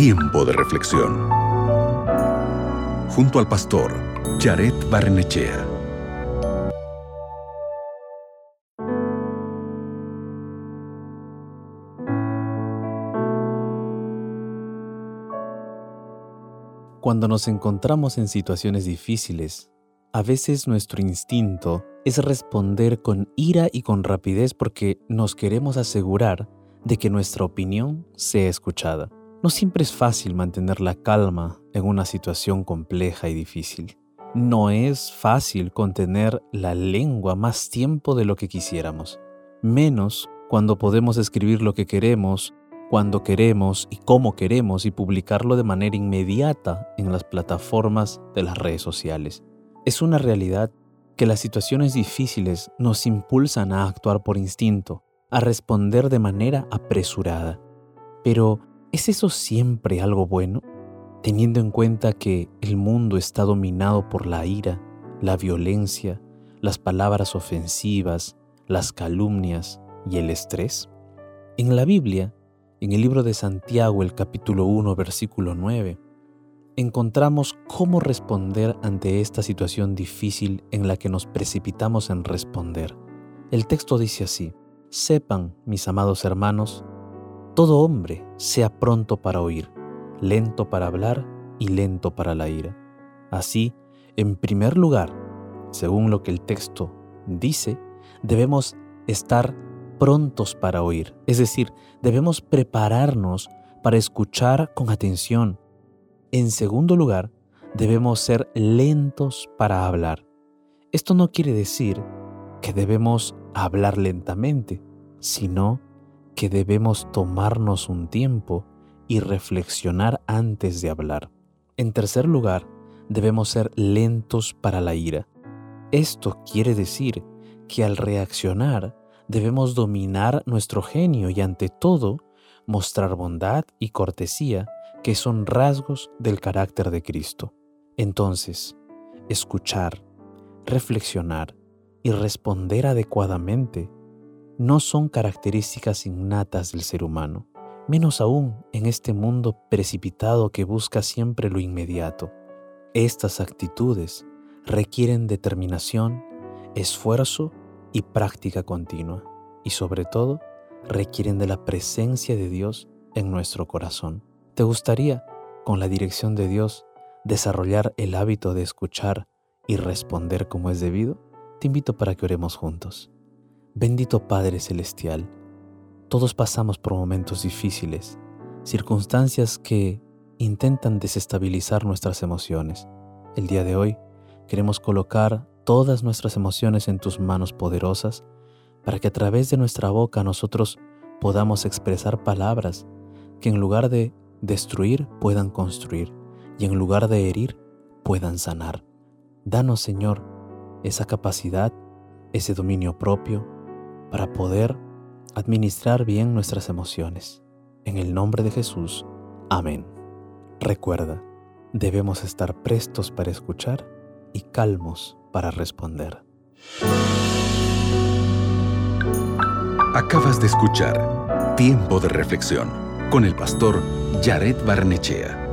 Tiempo de reflexión. Junto al pastor Jared Barnechea. Cuando nos encontramos en situaciones difíciles, a veces nuestro instinto es responder con ira y con rapidez porque nos queremos asegurar de que nuestra opinión sea escuchada. No siempre es fácil mantener la calma en una situación compleja y difícil. No es fácil contener la lengua más tiempo de lo que quisiéramos, menos cuando podemos escribir lo que queremos, cuando queremos y cómo queremos y publicarlo de manera inmediata en las plataformas de las redes sociales. Es una realidad que las situaciones difíciles nos impulsan a actuar por instinto, a responder de manera apresurada. Pero, ¿es eso siempre algo bueno? Teniendo en cuenta que el mundo está dominado por la ira, la violencia, las palabras ofensivas, las calumnias y el estrés. En la Biblia, en el libro de Santiago, el capítulo 1, versículo 9, encontramos cómo responder ante esta situación difícil en la que nos precipitamos en responder. El texto dice así, Sepan, mis amados hermanos, todo hombre sea pronto para oír, lento para hablar y lento para la ira. Así, en primer lugar, según lo que el texto dice, debemos estar prontos para oír, es decir, debemos prepararnos para escuchar con atención. En segundo lugar, debemos ser lentos para hablar. Esto no quiere decir que debemos hablar lentamente, sino que debemos tomarnos un tiempo y reflexionar antes de hablar. En tercer lugar, debemos ser lentos para la ira. Esto quiere decir que al reaccionar debemos dominar nuestro genio y ante todo mostrar bondad y cortesía, que son rasgos del carácter de Cristo. Entonces, escuchar, reflexionar y responder adecuadamente no son características innatas del ser humano, menos aún en este mundo precipitado que busca siempre lo inmediato. Estas actitudes requieren determinación, esfuerzo y práctica continua, y sobre todo requieren de la presencia de Dios en nuestro corazón. ¿Te gustaría, con la dirección de Dios, desarrollar el hábito de escuchar y responder como es debido? te invito para que oremos juntos. Bendito Padre Celestial, todos pasamos por momentos difíciles, circunstancias que intentan desestabilizar nuestras emociones. El día de hoy queremos colocar todas nuestras emociones en tus manos poderosas para que a través de nuestra boca nosotros podamos expresar palabras que en lugar de destruir puedan construir y en lugar de herir puedan sanar. Danos, Señor, esa capacidad, ese dominio propio para poder administrar bien nuestras emociones. En el nombre de Jesús, amén. Recuerda, debemos estar prestos para escuchar y calmos para responder. Acabas de escuchar Tiempo de Reflexión con el pastor Jared Barnechea.